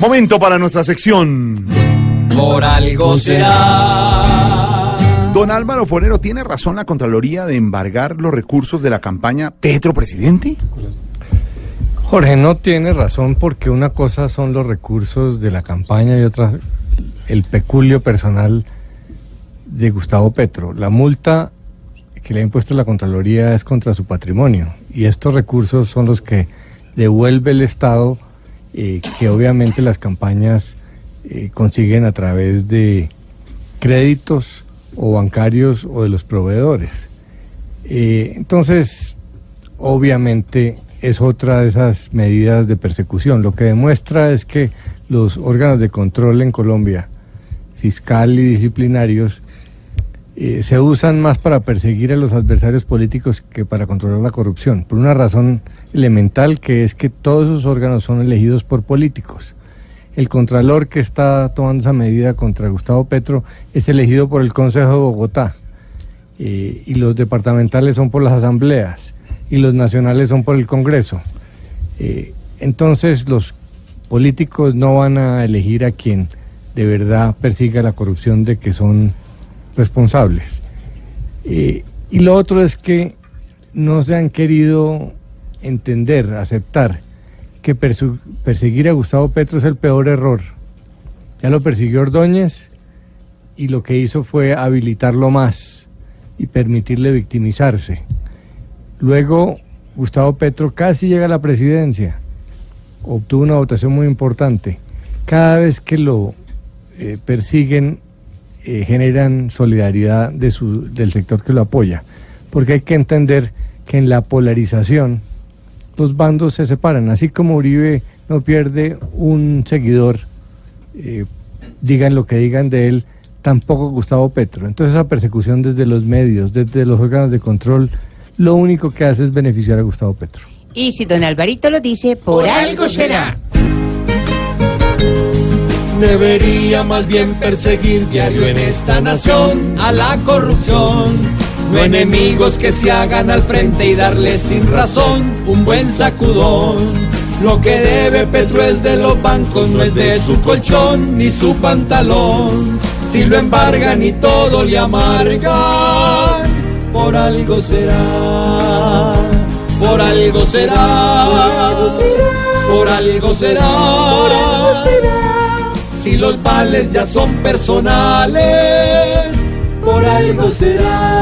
Momento para nuestra sección. Por algo será. Don Álvaro Forero, ¿tiene razón la Contraloría de embargar los recursos de la campaña Petro Presidente? Jorge, no tiene razón porque una cosa son los recursos de la campaña y otra el peculio personal de Gustavo Petro. La multa que le ha impuesto la Contraloría es contra su patrimonio y estos recursos son los que devuelve el Estado, eh, que obviamente las campañas eh, consiguen a través de créditos o bancarios o de los proveedores. Eh, entonces, obviamente es otra de esas medidas de persecución. Lo que demuestra es que los órganos de control en Colombia, fiscal y disciplinarios, eh, se usan más para perseguir a los adversarios políticos que para controlar la corrupción, por una razón elemental que es que todos esos órganos son elegidos por políticos. El contralor que está tomando esa medida contra Gustavo Petro es elegido por el Consejo de Bogotá eh, y los departamentales son por las asambleas y los nacionales son por el Congreso. Eh, entonces los políticos no van a elegir a quien de verdad persiga la corrupción de que son responsables. Eh, y lo otro es que no se han querido entender, aceptar que perseguir a Gustavo Petro es el peor error. Ya lo persiguió Ordóñez y lo que hizo fue habilitarlo más y permitirle victimizarse. Luego, Gustavo Petro casi llega a la presidencia, obtuvo una votación muy importante. Cada vez que lo eh, persiguen, eh, generan solidaridad de su, del sector que lo apoya, porque hay que entender que en la polarización los bandos se separan, así como Uribe no pierde un seguidor, eh, digan lo que digan de él, tampoco Gustavo Petro. Entonces esa persecución desde los medios, desde los órganos de control, lo único que hace es beneficiar a Gustavo Petro. Y si don Alvarito lo dice, por, algo será. Debería más bien perseguir diario en esta nación a la corrupción. No enemigos que se hagan al frente y darle sin razón un buen sacudón. Lo que debe Petro es de los bancos, no es de su colchón ni su pantalón. Si lo embargan y todo le amargan, por algo será. Por algo será. Por algo será. Si los vales ya son personales, por algo será.